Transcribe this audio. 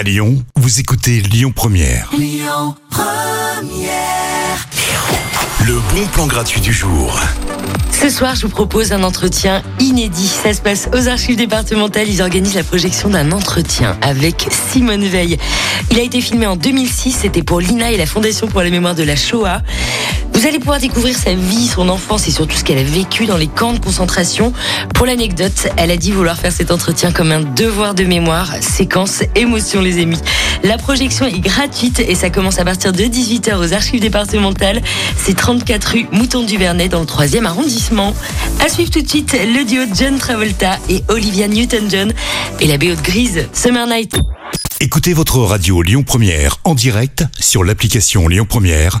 À Lyon, vous écoutez Lyon Première. Le bon plan gratuit du jour. Ce soir, je vous propose un entretien inédit. Ça se passe aux archives départementales. Ils organisent la projection d'un entretien avec Simone Veil. Il a été filmé en 2006. C'était pour l'INA et la Fondation pour la mémoire de la Shoah. Vous allez pouvoir découvrir sa vie, son enfance et surtout ce qu'elle a vécu dans les camps de concentration. Pour l'anecdote, elle a dit vouloir faire cet entretien comme un devoir de mémoire, séquence émotion les amis. La projection est gratuite et ça commence à partir de 18h aux archives départementales. C'est 34 rue Mouton du Vernet dans le 3e arrondissement. À suivre tout de suite le duo John Travolta et Olivia Newton-John et la BO de Grise, Summer Night. Écoutez votre radio Lyon Première en direct sur l'application Lyon Première,